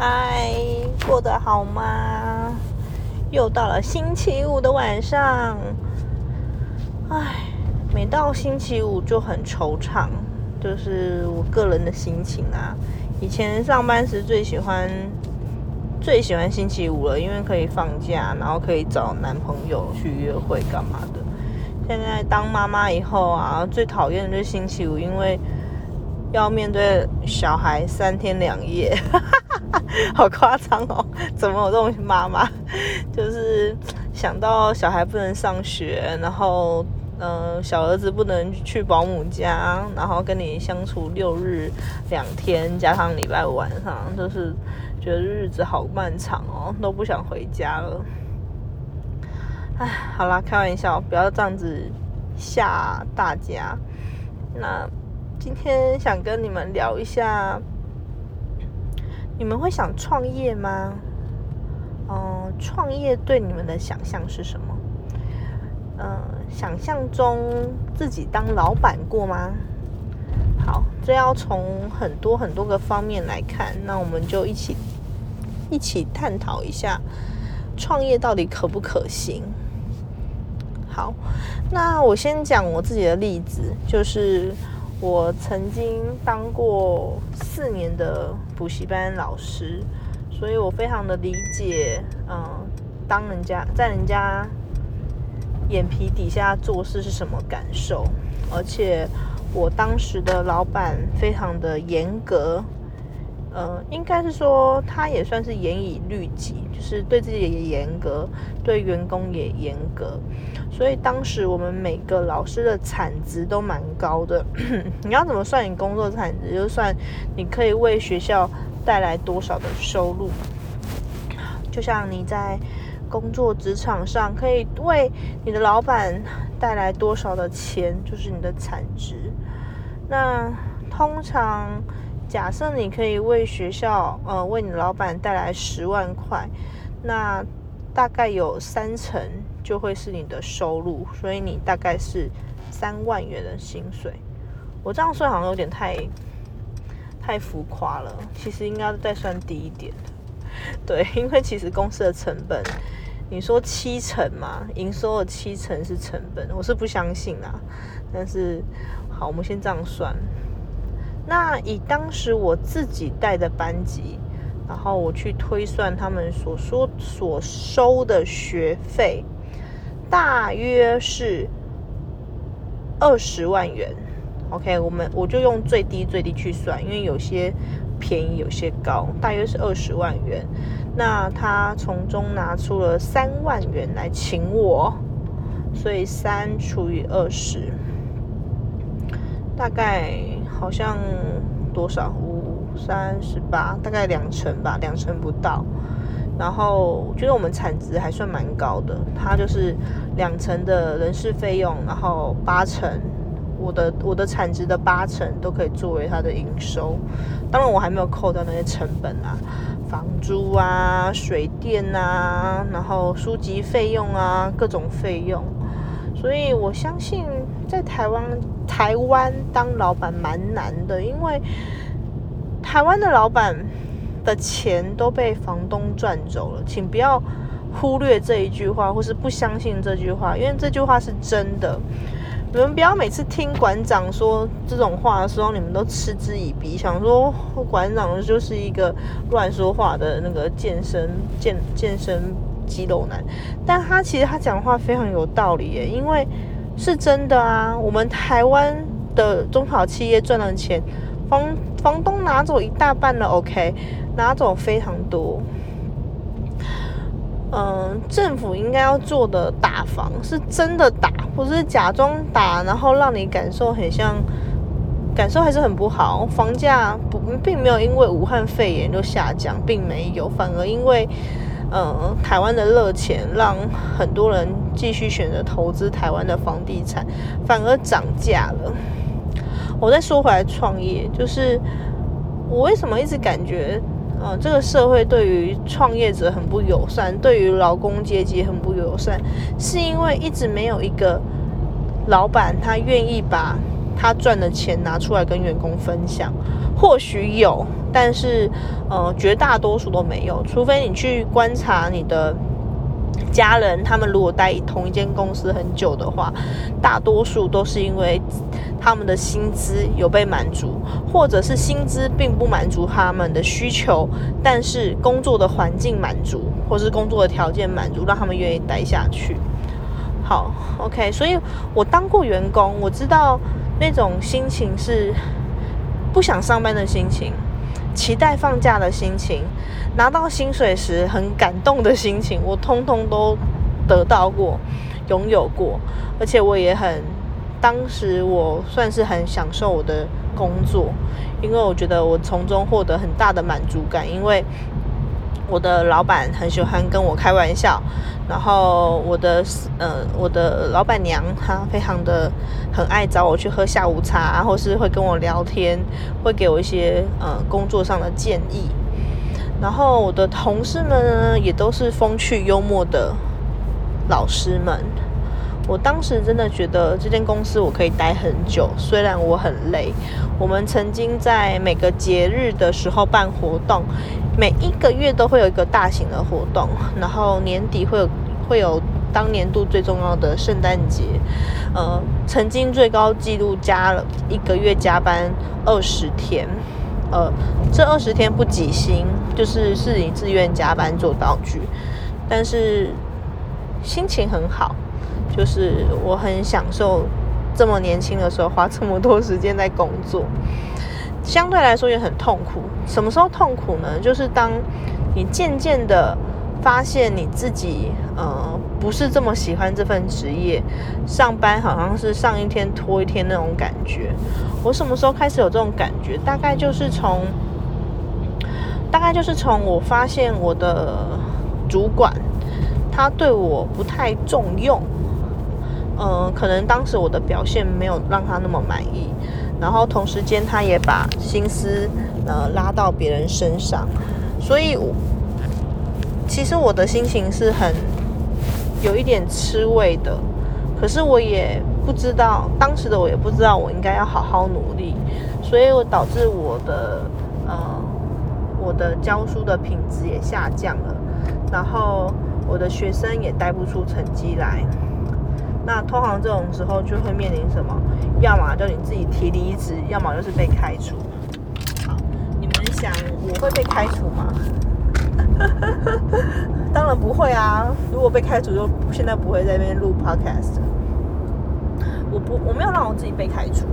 嗨，过得好吗？又到了星期五的晚上，唉，每到星期五就很惆怅，就是我个人的心情啊。以前上班时最喜欢最喜欢星期五了，因为可以放假，然后可以找男朋友去约会干嘛的。现在当妈妈以后啊，最讨厌的就是星期五，因为要面对小孩三天两夜，好夸张哦！怎么有这种妈妈？就是想到小孩不能上学，然后嗯，小儿子不能去保姆家，然后跟你相处六日两天，加上礼拜五晚上，就是觉得日子好漫长哦，都不想回家了。哎，好啦，开玩笑，不要这样子吓大家。那今天想跟你们聊一下，你们会想创业吗？嗯，创业对你们的想象是什么？嗯，想象中自己当老板过吗？好，这要从很多很多个方面来看，那我们就一起一起探讨一下，创业到底可不可行？好，那我先讲我自己的例子，就是我曾经当过四年的补习班老师，所以我非常的理解，嗯，当人家在人家眼皮底下做事是什么感受，而且我当时的老板非常的严格。呃，应该是说他也算是严以律己，就是对自己也严格，对员工也严格。所以当时我们每个老师的产值都蛮高的。你要怎么算你工作产值？就算你可以为学校带来多少的收入。就像你在工作职场上可以为你的老板带来多少的钱，就是你的产值。那通常。假设你可以为学校，呃，为你老板带来十万块，那大概有三成就会是你的收入，所以你大概是三万元的薪水。我这样算好像有点太太浮夸了，其实应该再算低一点。对，因为其实公司的成本，你说七成嘛，营收的七成是成本，我是不相信啊。但是好，我们先这样算。那以当时我自己带的班级，然后我去推算他们所说所收的学费，大约是二十万元。OK，我们我就用最低最低去算，因为有些便宜，有些高，大约是二十万元。那他从中拿出了三万元来请我，所以三除以二十，大概。好像多少五三十八，大概两成吧，两成不到。然后我觉得我们产值还算蛮高的，它就是两成的人事费用，然后八成我的我的产值的八成都可以作为它的营收。当然我还没有扣掉那些成本啊，房租啊、水电啊，然后书籍费用啊，各种费用。所以我相信在台湾。台湾当老板蛮难的，因为台湾的老板的钱都被房东赚走了。请不要忽略这一句话，或是不相信这句话，因为这句话是真的。你们不要每次听馆长说这种话的时候，你们都嗤之以鼻，想说馆长就是一个乱说话的那个健身健健身肌肉男。但他其实他讲话非常有道理耶，因为。是真的啊，我们台湾的中小企业赚了钱，房房东拿走一大半了，OK，拿走非常多。嗯，政府应该要做的打房是真的打，不是假装打，然后让你感受很像，感受还是很不好。房价不并没有因为武汉肺炎就下降，并没有，反而因为。嗯，台湾的热钱让很多人继续选择投资台湾的房地产，反而涨价了。我再说回来，创业就是我为什么一直感觉，嗯，这个社会对于创业者很不友善，对于劳工阶级很不友善，是因为一直没有一个老板他愿意把他赚的钱拿出来跟员工分享，或许有，但是呃，绝大多数都没有。除非你去观察你的家人，他们如果待同一间公司很久的话，大多数都是因为他们的薪资有被满足，或者是薪资并不满足他们的需求，但是工作的环境满足，或是工作的条件满足，让他们愿意待下去。好，OK，所以我当过员工，我知道那种心情是。不想上班的心情，期待放假的心情，拿到薪水时很感动的心情，我通通都得到过，拥有过，而且我也很，当时我算是很享受我的工作，因为我觉得我从中获得很大的满足感，因为。我的老板很喜欢跟我开玩笑，然后我的呃我的老板娘她非常的很爱找我去喝下午茶，或是会跟我聊天，会给我一些呃工作上的建议。然后我的同事们呢也都是风趣幽默的老师们。我当时真的觉得这间公司我可以待很久，虽然我很累。我们曾经在每个节日的时候办活动。每一个月都会有一个大型的活动，然后年底会有会有当年度最重要的圣诞节，呃，曾经最高纪录加了一个月加班二十天，呃，这二十天不挤薪，就是是你自愿加班做道具，但是心情很好，就是我很享受这么年轻的时候花这么多时间在工作。相对来说也很痛苦。什么时候痛苦呢？就是当你渐渐的发现你自己呃不是这么喜欢这份职业，上班好像是上一天拖一天那种感觉。我什么时候开始有这种感觉？大概就是从大概就是从我发现我的主管他对我不太重用，呃，可能当时我的表现没有让他那么满意。然后同时间，他也把心思呃拉到别人身上，所以其实我的心情是很有一点吃味的。可是我也不知道，当时的我也不知道我应该要好好努力，所以我导致我的呃我的教书的品质也下降了，然后我的学生也带不出成绩来。那通常这种时候就会面临什么？要么就你自己提离职，要么就是被开除。好，你们想我会被开除吗？当然不会啊！如果被开除，就现在不会在那边录 podcast。我不，我没有让我自己被开除。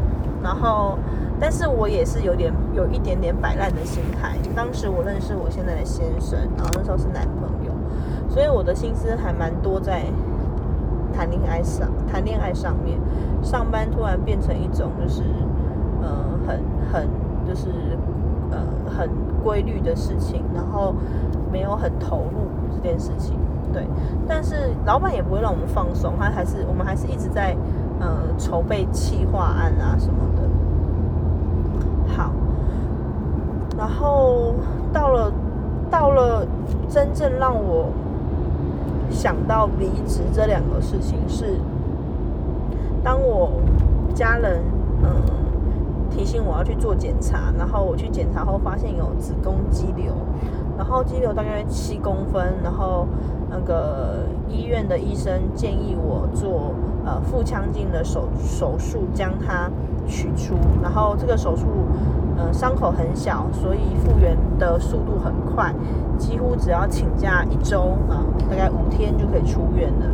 然后，但是我也是有点有一点点摆烂的心态。当时我认识我现在的先生，然后那时候是男朋友，所以我的心思还蛮多在。谈恋爱上，谈恋爱上面，上班突然变成一种就是，呃，很很就是呃很规律的事情，然后没有很投入这件事情，对。但是老板也不会让我们放松，他还是我们还是一直在呃筹备企划案啊什么的。好，然后到了到了真正让我。想到离职这两个事情是，当我家人嗯提醒我要去做检查，然后我去检查后发现有子宫肌瘤，然后肌瘤大概七公分，然后那个医院的医生建议我做呃腹腔镜的手手术将它取出，然后这个手术。呃，伤口很小，所以复原的速度很快，几乎只要请假一周啊，大概五天就可以出院了。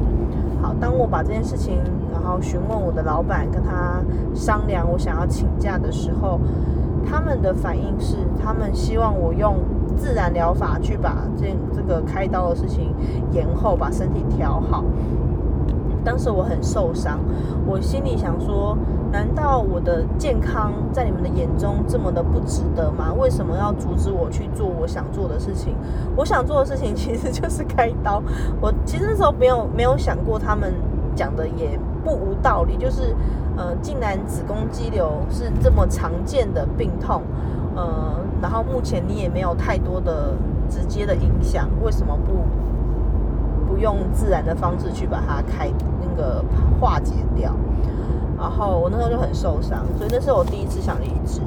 好，当我把这件事情，然后询问我的老板，跟他商量我想要请假的时候，他们的反应是，他们希望我用自然疗法去把这这个开刀的事情延后，把身体调好。当时我很受伤，我心里想说：难道我的健康在你们的眼中这么的不值得吗？为什么要阻止我去做我想做的事情？我想做的事情其实就是开刀。我其实那时候没有没有想过，他们讲的也不无道理。就是呃，竟然子宫肌瘤是这么常见的病痛，呃，然后目前你也没有太多的直接的影响，为什么不？不用自然的方式去把它开那个化解掉，然后我那时候就很受伤，所以那是我第一次想离职。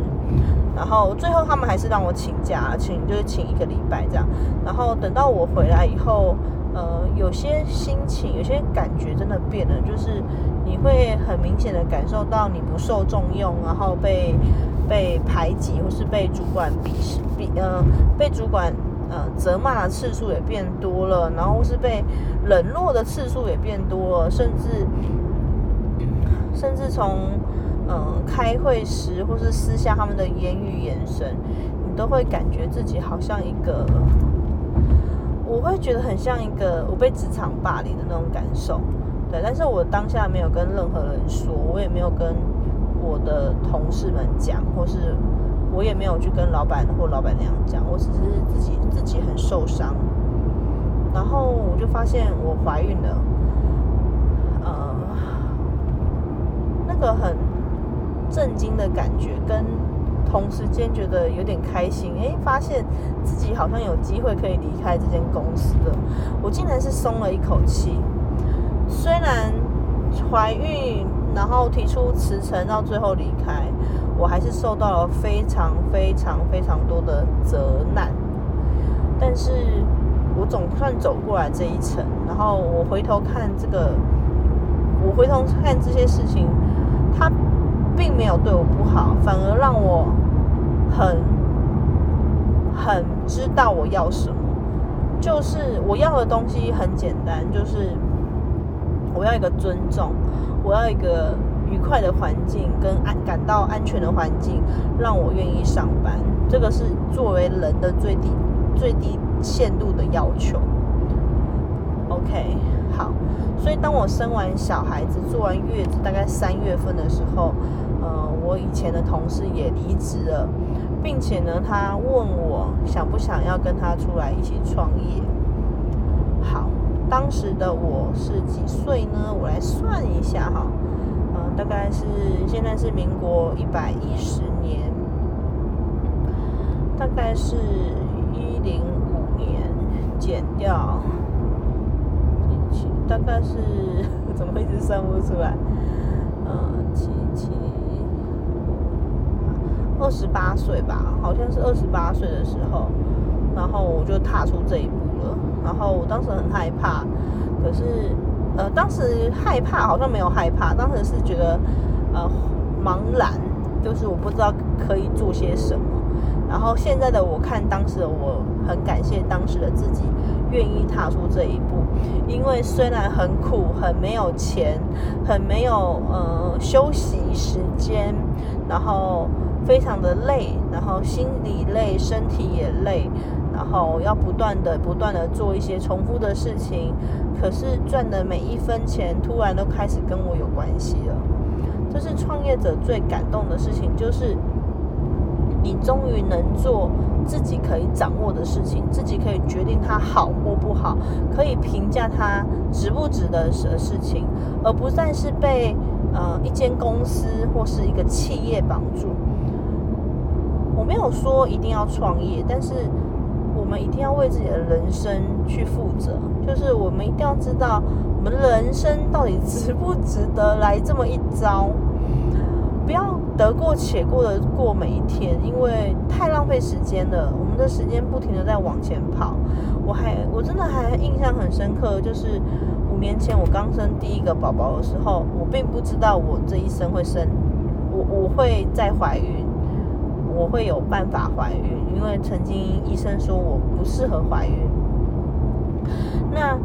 然后最后他们还是让我请假，请就是请一个礼拜这样。然后等到我回来以后，呃，有些心情、有些感觉真的变了，就是你会很明显的感受到你不受重用，然后被被排挤，或是被主管鄙视，比呃被主管呃责骂的次数也变多了，然后是被冷落的次数也变多了，甚至甚至从。嗯，开会时或是私下他们的言语眼神，你都会感觉自己好像一个，我会觉得很像一个我被职场霸凌的那种感受，对。但是我当下没有跟任何人说，我也没有跟我的同事们讲，或是我也没有去跟老板或老板娘讲，我只是自己自己很受伤，然后我就发现我怀孕了，呃，那个很。震惊的感觉，跟同时间觉得有点开心，哎，发现自己好像有机会可以离开这间公司了，我竟然是松了一口气。虽然怀孕，然后提出辞呈，到最后离开，我还是受到了非常非常非常多的责难，但是我总算走过来这一层。然后我回头看这个，我回头看这些事情，他。并没有对我不好，反而让我很很知道我要什么。就是我要的东西很简单，就是我要一个尊重，我要一个愉快的环境跟安感到安全的环境，让我愿意上班。这个是作为人的最低最低限度的要求。OK，好。所以当我生完小孩子、做完月子，大概三月份的时候。呃，我以前的同事也离职了，并且呢，他问我想不想要跟他出来一起创业。好，当时的我是几岁呢？我来算一下哈，嗯，大概是现在是民国一百一十年，大概是一零五年减掉，大概是 怎么一直算不出来？嗯，七七。二十八岁吧，好像是二十八岁的时候，然后我就踏出这一步了。然后我当时很害怕，可是呃，当时害怕好像没有害怕，当时是觉得呃茫然，就是我不知道可以做些什么。然后现在的我看当时的我，很感谢当时的自己愿意踏出这一步，因为虽然很苦，很没有钱，很没有呃休息时间，然后。非常的累，然后心里累，身体也累，然后要不断的、不断的做一些重复的事情，可是赚的每一分钱突然都开始跟我有关系了。这是创业者最感动的事情，就是你终于能做自己可以掌握的事情，自己可以决定它好或不好，可以评价它值不值得的事情，而不再是被呃一间公司或是一个企业绑住。没有说一定要创业，但是我们一定要为自己的人生去负责。就是我们一定要知道，我们人生到底值不值得来这么一遭？不要得过且过的过每一天，因为太浪费时间了。我们的时间不停的在往前跑。我还我真的还印象很深刻，就是五年前我刚生第一个宝宝的时候，我并不知道我这一生会生，我我会再怀孕。我会有办法怀孕，因为曾经医生说我不适合怀孕。那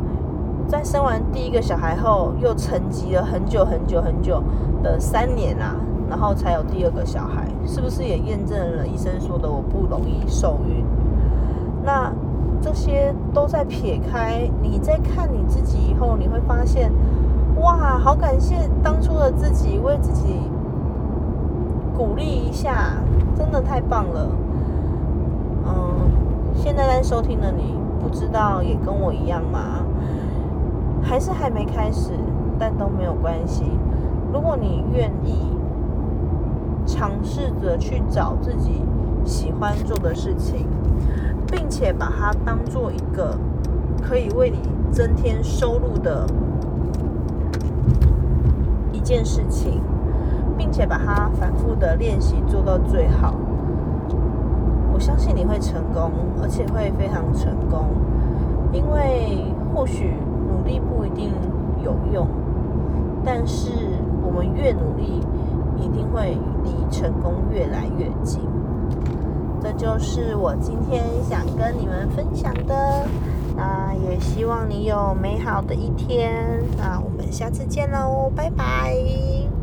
在生完第一个小孩后，又沉寂了很久很久很久的三年啊，然后才有第二个小孩，是不是也验证了医生说的我不容易受孕？那这些都在撇开，你在看你自己以后，你会发现，哇，好感谢当初的自己，为自己鼓励一下。真的太棒了，嗯，现在在收听的你，不知道也跟我一样吗？还是还没开始，但都没有关系。如果你愿意尝试着去找自己喜欢做的事情，并且把它当做一个可以为你增添收入的一件事情。并且把它反复的练习做到最好，我相信你会成功，而且会非常成功，因为或许努力不一定有用，但是我们越努力，一定会离成功越来越近。这就是我今天想跟你们分享的，那也希望你有美好的一天。那我们下次见喽，拜拜。